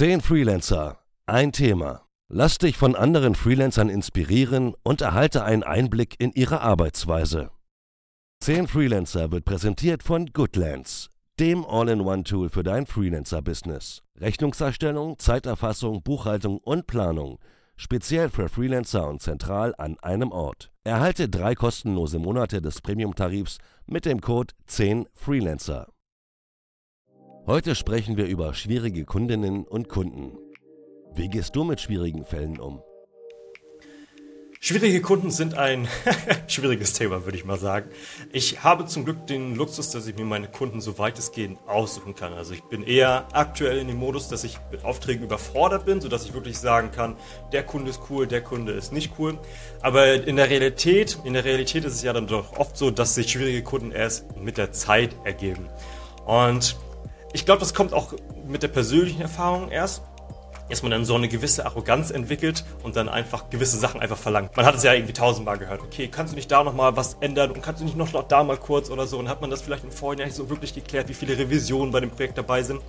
10 Freelancer, ein Thema. Lass dich von anderen Freelancern inspirieren und erhalte einen Einblick in ihre Arbeitsweise. 10 Freelancer wird präsentiert von Goodlands, dem All-in-One-Tool für dein Freelancer-Business. Rechnungserstellung, Zeiterfassung, Buchhaltung und Planung. Speziell für Freelancer und zentral an einem Ort. Erhalte drei kostenlose Monate des Premium-Tarifs mit dem Code 10 Freelancer. Heute sprechen wir über schwierige Kundinnen und Kunden. Wie gehst du mit schwierigen Fällen um? Schwierige Kunden sind ein schwieriges Thema, würde ich mal sagen. Ich habe zum Glück den Luxus, dass ich mir meine Kunden so weitestgehend aussuchen kann. Also ich bin eher aktuell in dem Modus, dass ich mit Aufträgen überfordert bin, sodass ich wirklich sagen kann, der Kunde ist cool, der Kunde ist nicht cool. Aber in der Realität, in der Realität ist es ja dann doch oft so, dass sich schwierige Kunden erst mit der Zeit ergeben. Und ich glaube, das kommt auch mit der persönlichen Erfahrung erst dass man dann so eine gewisse Arroganz entwickelt und dann einfach gewisse Sachen einfach verlangt. Man hat es ja irgendwie tausendmal gehört. Okay, kannst du nicht da nochmal was ändern und kannst du nicht noch da mal kurz oder so? Und hat man das vielleicht im Vorhinein nicht so wirklich geklärt, wie viele Revisionen bei dem Projekt dabei sind.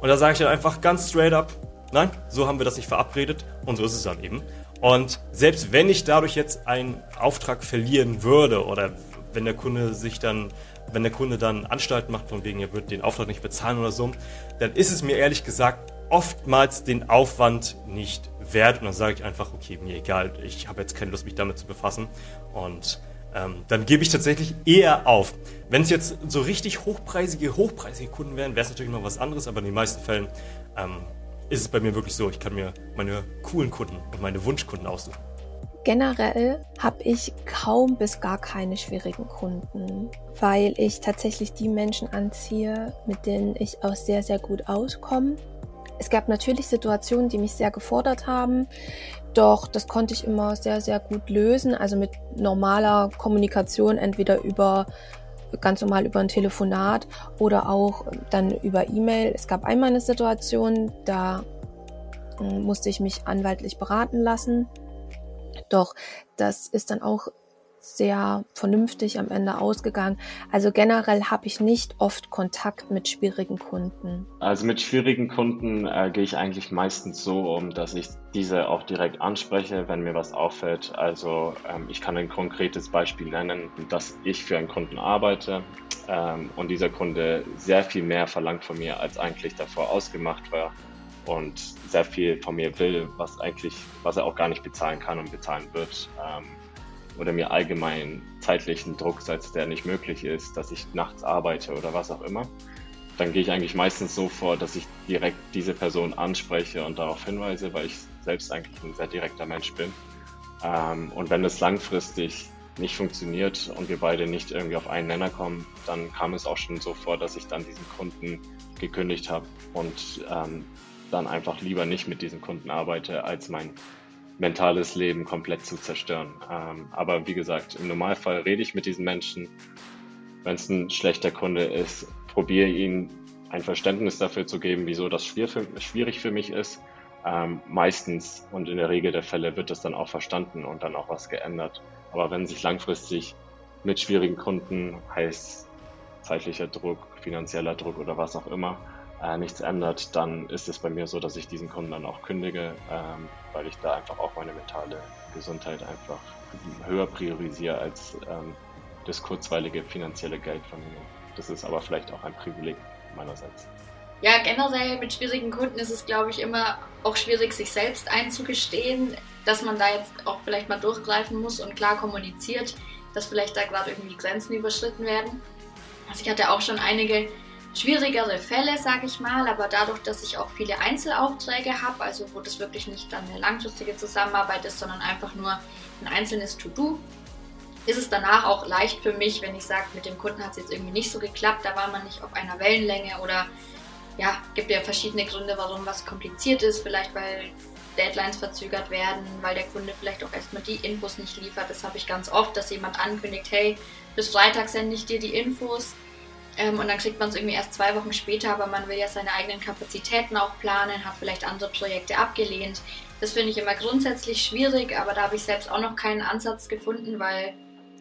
Und da sage ich dann einfach ganz straight up, nein, so haben wir das nicht verabredet und so ist es dann eben. Und selbst wenn ich dadurch jetzt einen Auftrag verlieren würde oder wenn der Kunde sich dann wenn der Kunde dann Anstalten macht, von wegen, er wird den Auftrag nicht bezahlen oder so, dann ist es mir ehrlich gesagt oftmals den Aufwand nicht wert. Und dann sage ich einfach, okay, mir egal, ich habe jetzt keine Lust, mich damit zu befassen. Und ähm, dann gebe ich tatsächlich eher auf. Wenn es jetzt so richtig hochpreisige, hochpreisige Kunden wären, wäre es natürlich noch was anderes, aber in den meisten Fällen ähm, ist es bei mir wirklich so, ich kann mir meine coolen Kunden und meine Wunschkunden aussuchen. Generell habe ich kaum bis gar keine schwierigen Kunden, weil ich tatsächlich die Menschen anziehe, mit denen ich auch sehr, sehr gut auskomme es gab natürlich Situationen, die mich sehr gefordert haben, doch das konnte ich immer sehr, sehr gut lösen. Also mit normaler Kommunikation, entweder über ganz normal über ein Telefonat oder auch dann über E-Mail. Es gab einmal eine Situation, da hm, musste ich mich anwaltlich beraten lassen. Doch das ist dann auch sehr vernünftig am Ende ausgegangen. Also generell habe ich nicht oft Kontakt mit schwierigen Kunden. Also mit schwierigen Kunden äh, gehe ich eigentlich meistens so um, dass ich diese auch direkt anspreche, wenn mir was auffällt. Also ähm, ich kann ein konkretes Beispiel nennen, dass ich für einen Kunden arbeite ähm, und dieser Kunde sehr viel mehr verlangt von mir, als eigentlich davor ausgemacht war und sehr viel von mir will, was eigentlich, was er auch gar nicht bezahlen kann und bezahlen wird. Ähm, oder mir allgemein zeitlichen Druck setzt, der nicht möglich ist, dass ich nachts arbeite oder was auch immer, dann gehe ich eigentlich meistens so vor, dass ich direkt diese Person anspreche und darauf hinweise, weil ich selbst eigentlich ein sehr direkter Mensch bin. Ähm, und wenn es langfristig nicht funktioniert und wir beide nicht irgendwie auf einen Nenner kommen, dann kam es auch schon so vor, dass ich dann diesen Kunden gekündigt habe und ähm, dann einfach lieber nicht mit diesem Kunden arbeite, als mein mentales Leben komplett zu zerstören. Ähm, aber wie gesagt, im Normalfall rede ich mit diesen Menschen. Wenn es ein schlechter Kunde ist, probiere ihnen ein Verständnis dafür zu geben, wieso das schwierig für mich ist. Ähm, meistens und in der Regel der Fälle wird das dann auch verstanden und dann auch was geändert. Aber wenn sich langfristig mit schwierigen Kunden, heißt zeitlicher Druck, finanzieller Druck oder was auch immer, äh, nichts ändert, dann ist es bei mir so, dass ich diesen Kunden dann auch kündige, ähm, weil ich da einfach auch meine mentale Gesundheit einfach höher priorisiere als ähm, das kurzweilige finanzielle Geld von mir. Das ist aber vielleicht auch ein Privileg meinerseits. Ja, generell mit schwierigen Kunden ist es, glaube ich, immer auch schwierig, sich selbst einzugestehen, dass man da jetzt auch vielleicht mal durchgreifen muss und klar kommuniziert, dass vielleicht da gerade irgendwie Grenzen überschritten werden. Also ich hatte auch schon einige schwierigere Fälle, sage ich mal, aber dadurch, dass ich auch viele Einzelaufträge habe, also wo das wirklich nicht dann eine langfristige Zusammenarbeit ist, sondern einfach nur ein einzelnes To-Do, ist es danach auch leicht für mich, wenn ich sage, mit dem Kunden hat es jetzt irgendwie nicht so geklappt, da war man nicht auf einer Wellenlänge oder ja, gibt ja verschiedene Gründe, warum was kompliziert ist, vielleicht weil Deadlines verzögert werden, weil der Kunde vielleicht auch erstmal die Infos nicht liefert. Das habe ich ganz oft, dass jemand ankündigt, hey, bis Freitag sende ich dir die Infos ähm, und dann kriegt man es irgendwie erst zwei Wochen später, aber man will ja seine eigenen Kapazitäten auch planen, hat vielleicht andere Projekte abgelehnt. Das finde ich immer grundsätzlich schwierig, aber da habe ich selbst auch noch keinen Ansatz gefunden, weil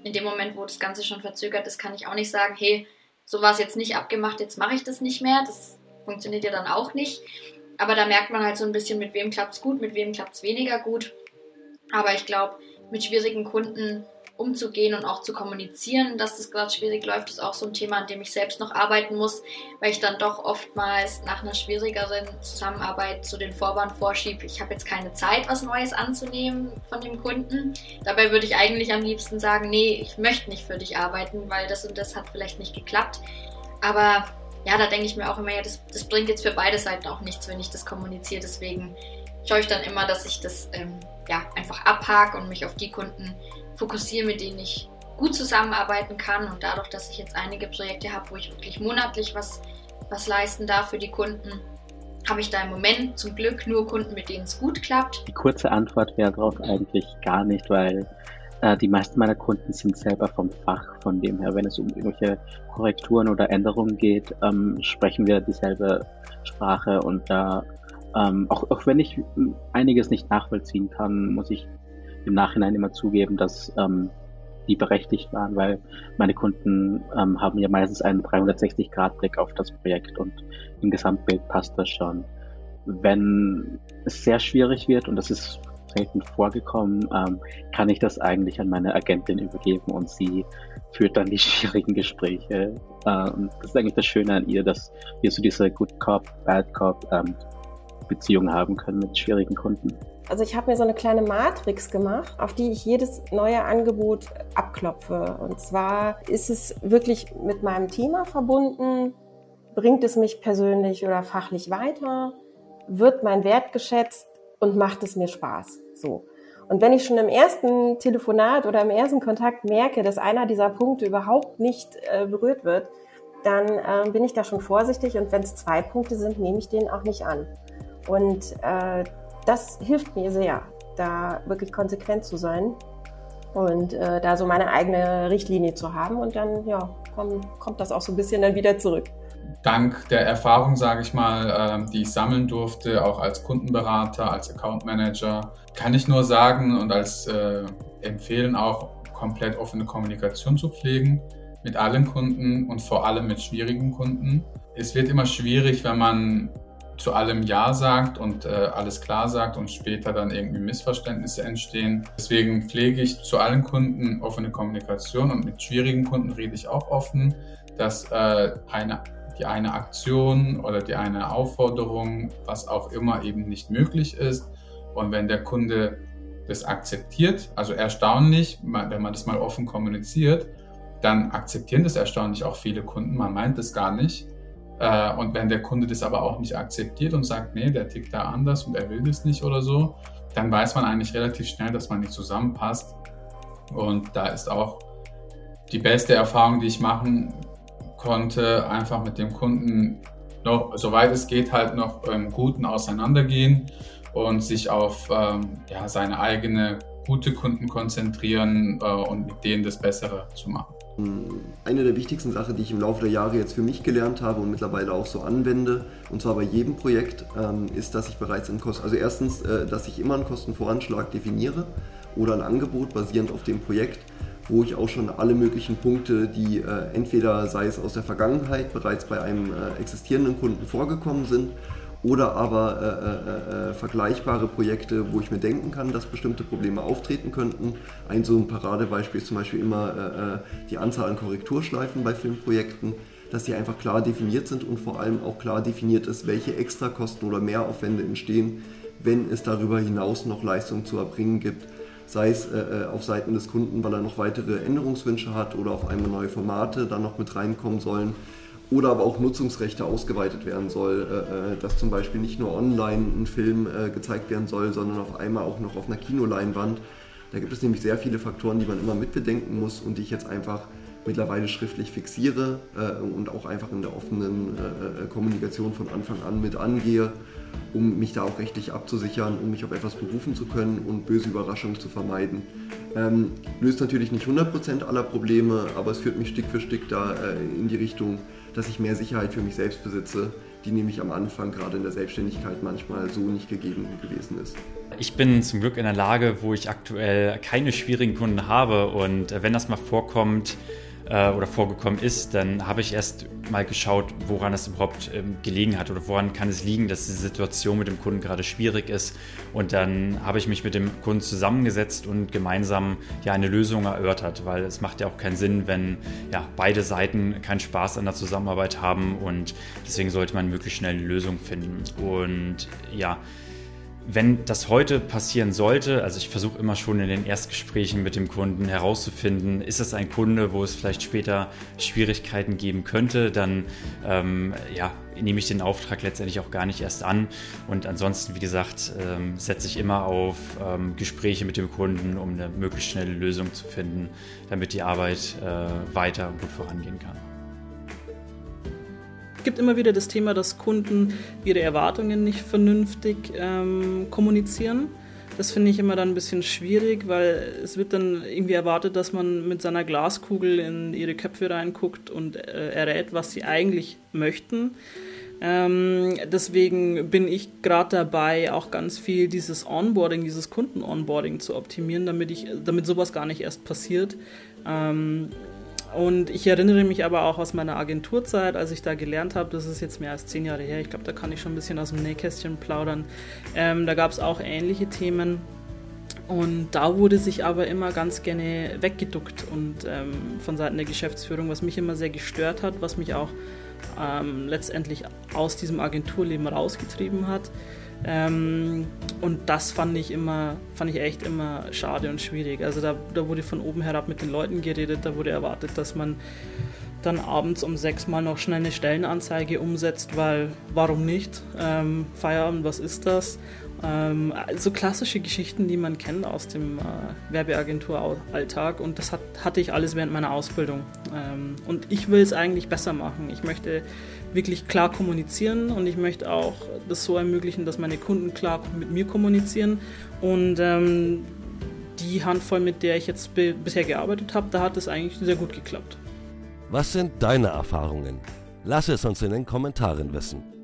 in dem Moment, wo das Ganze schon verzögert ist, kann ich auch nicht sagen, hey, so war es jetzt nicht abgemacht, jetzt mache ich das nicht mehr. Das funktioniert ja dann auch nicht. Aber da merkt man halt so ein bisschen, mit wem klappt es gut, mit wem klappt es weniger gut. Aber ich glaube, mit schwierigen Kunden umzugehen und auch zu kommunizieren, dass das gerade schwierig läuft, ist auch so ein Thema, an dem ich selbst noch arbeiten muss, weil ich dann doch oftmals nach einer schwierigeren Zusammenarbeit zu den Vorwand vorschiebe, ich habe jetzt keine Zeit, was Neues anzunehmen von dem Kunden. Dabei würde ich eigentlich am liebsten sagen, nee, ich möchte nicht für dich arbeiten, weil das und das hat vielleicht nicht geklappt. Aber ja, da denke ich mir auch immer, ja, das, das bringt jetzt für beide Seiten auch nichts, wenn ich das kommuniziere. Deswegen schaue ich dann immer, dass ich das ähm, ja, einfach abhake und mich auf die Kunden fokussiere, mit denen ich gut zusammenarbeiten kann. Und dadurch, dass ich jetzt einige Projekte habe, wo ich wirklich monatlich was, was leisten darf für die Kunden, habe ich da im Moment zum Glück nur Kunden, mit denen es gut klappt. Die kurze Antwort wäre darauf eigentlich gar nicht, weil äh, die meisten meiner Kunden sind selber vom Fach. Von dem her, wenn es um irgendwelche Korrekturen oder Änderungen geht, ähm, sprechen wir dieselbe Sprache und da ähm, auch, auch wenn ich einiges nicht nachvollziehen kann, muss ich im Nachhinein immer zugeben, dass ähm, die berechtigt waren, weil meine Kunden ähm, haben ja meistens einen 360-Grad-Blick auf das Projekt und im Gesamtbild passt das schon. Wenn es sehr schwierig wird, und das ist selten vorgekommen, ähm, kann ich das eigentlich an meine Agentin übergeben und sie führt dann die schwierigen Gespräche. Äh, und das ist eigentlich das Schöne an ihr, dass wir so diese Good Cop, Bad Cop ähm, Beziehung haben können mit schwierigen Kunden. Also ich habe mir so eine kleine Matrix gemacht, auf die ich jedes neue Angebot abklopfe. Und zwar ist es wirklich mit meinem Thema verbunden, bringt es mich persönlich oder fachlich weiter, wird mein Wert geschätzt und macht es mir Spaß. So. Und wenn ich schon im ersten Telefonat oder im ersten Kontakt merke, dass einer dieser Punkte überhaupt nicht äh, berührt wird, dann äh, bin ich da schon vorsichtig und wenn es zwei Punkte sind, nehme ich den auch nicht an. Und äh, das hilft mir sehr, da wirklich konsequent zu sein und äh, da so meine eigene Richtlinie zu haben. Und dann ja, komm, kommt das auch so ein bisschen dann wieder zurück. Dank der Erfahrung, sage ich mal, äh, die ich sammeln durfte, auch als Kundenberater, als Account Manager, kann ich nur sagen und als äh, empfehlen auch komplett offene Kommunikation zu pflegen mit allen Kunden und vor allem mit schwierigen Kunden. Es wird immer schwierig, wenn man zu allem Ja sagt und äh, alles klar sagt und später dann irgendwie Missverständnisse entstehen. Deswegen pflege ich zu allen Kunden offene Kommunikation und mit schwierigen Kunden rede ich auch offen, dass äh, eine, die eine Aktion oder die eine Aufforderung, was auch immer eben nicht möglich ist. Und wenn der Kunde das akzeptiert, also erstaunlich, wenn man das mal offen kommuniziert, dann akzeptieren das erstaunlich auch viele Kunden. Man meint es gar nicht. Äh, und wenn der Kunde das aber auch nicht akzeptiert und sagt, nee, der tickt da anders und er will das nicht oder so, dann weiß man eigentlich relativ schnell, dass man nicht zusammenpasst. Und da ist auch die beste Erfahrung, die ich machen konnte, einfach mit dem Kunden noch, soweit es geht, halt noch im Guten auseinandergehen und sich auf ähm, ja, seine eigene gute Kunden konzentrieren äh, und mit denen das Bessere zu machen. Eine der wichtigsten Sachen, die ich im Laufe der Jahre jetzt für mich gelernt habe und mittlerweile auch so anwende, und zwar bei jedem Projekt, ähm, ist, dass ich bereits in Kosten, also erstens, äh, dass ich immer einen Kostenvoranschlag definiere oder ein Angebot basierend auf dem Projekt, wo ich auch schon alle möglichen Punkte, die äh, entweder sei es aus der Vergangenheit bereits bei einem äh, existierenden Kunden vorgekommen sind oder aber äh, äh, äh, vergleichbare Projekte, wo ich mir denken kann, dass bestimmte Probleme auftreten könnten. Ein so ein Paradebeispiel ist zum Beispiel immer äh, äh, die Anzahl an Korrekturschleifen bei Filmprojekten, dass die einfach klar definiert sind und vor allem auch klar definiert ist, welche Extrakosten oder Mehraufwände entstehen, wenn es darüber hinaus noch Leistungen zu erbringen gibt sei es äh, auf Seiten des Kunden, weil er noch weitere Änderungswünsche hat oder auf einmal neue Formate dann noch mit reinkommen sollen oder aber auch Nutzungsrechte ausgeweitet werden soll, äh, äh, dass zum Beispiel nicht nur online ein Film äh, gezeigt werden soll, sondern auf einmal auch noch auf einer Kinoleinwand. Da gibt es nämlich sehr viele Faktoren, die man immer mitbedenken muss und die ich jetzt einfach mittlerweile schriftlich fixiere und auch einfach in der offenen Kommunikation von Anfang an mit angehe, um mich da auch rechtlich abzusichern, um mich auf etwas berufen zu können und böse Überraschungen zu vermeiden. Ähm, löst natürlich nicht 100% aller Probleme, aber es führt mich Stück für Stück da in die Richtung, dass ich mehr Sicherheit für mich selbst besitze, die nämlich am Anfang gerade in der Selbstständigkeit manchmal so nicht gegeben gewesen ist. Ich bin zum Glück in einer Lage, wo ich aktuell keine schwierigen Kunden habe und äh, wenn das mal vorkommt, äh, oder vorgekommen ist, dann habe ich erst mal geschaut, woran es überhaupt ähm, gelegen hat oder woran kann es liegen, dass die Situation mit dem Kunden gerade schwierig ist. Und dann habe ich mich mit dem Kunden zusammengesetzt und gemeinsam ja eine Lösung erörtert, weil es macht ja auch keinen Sinn, wenn ja beide Seiten keinen Spaß an der Zusammenarbeit haben und deswegen sollte man möglichst schnell eine Lösung finden. Und ja, wenn das heute passieren sollte, also ich versuche immer schon in den Erstgesprächen mit dem Kunden herauszufinden, ist es ein Kunde, wo es vielleicht später Schwierigkeiten geben könnte, dann ähm, ja, nehme ich den Auftrag letztendlich auch gar nicht erst an. Und ansonsten, wie gesagt, ähm, setze ich immer auf ähm, Gespräche mit dem Kunden, um eine möglichst schnelle Lösung zu finden, damit die Arbeit äh, weiter und gut vorangehen kann gibt immer wieder das Thema, dass Kunden ihre Erwartungen nicht vernünftig ähm, kommunizieren. Das finde ich immer dann ein bisschen schwierig, weil es wird dann irgendwie erwartet, dass man mit seiner Glaskugel in ihre Köpfe reinguckt und äh, errät, was sie eigentlich möchten. Ähm, deswegen bin ich gerade dabei, auch ganz viel dieses Onboarding, dieses Kunden-Onboarding zu optimieren, damit, ich, damit sowas gar nicht erst passiert. Ähm, und ich erinnere mich aber auch aus meiner Agenturzeit, als ich da gelernt habe, das ist jetzt mehr als zehn Jahre her, ich glaube, da kann ich schon ein bisschen aus dem Nähkästchen plaudern. Ähm, da gab es auch ähnliche Themen. Und da wurde sich aber immer ganz gerne weggeduckt und ähm, von Seiten der Geschäftsführung, was mich immer sehr gestört hat, was mich auch ähm, letztendlich aus diesem Agenturleben rausgetrieben hat. Ähm, und das fand ich immer, fand ich echt immer schade und schwierig. Also da, da wurde von oben herab mit den Leuten geredet, da wurde erwartet, dass man dann abends um sechs mal noch schnell eine Stellenanzeige umsetzt, weil warum nicht? Ähm, Feierabend, was ist das? Ähm, so klassische Geschichten, die man kennt aus dem äh, Werbeagenturalltag und das hat, hatte ich alles während meiner Ausbildung. Ähm, und ich will es eigentlich besser machen. Ich möchte wirklich klar kommunizieren und ich möchte auch das so ermöglichen, dass meine Kunden klar mit mir kommunizieren und ähm, die Handvoll, mit der ich jetzt bisher gearbeitet habe, da hat es eigentlich sehr gut geklappt. Was sind deine Erfahrungen? Lass es uns in den Kommentaren wissen.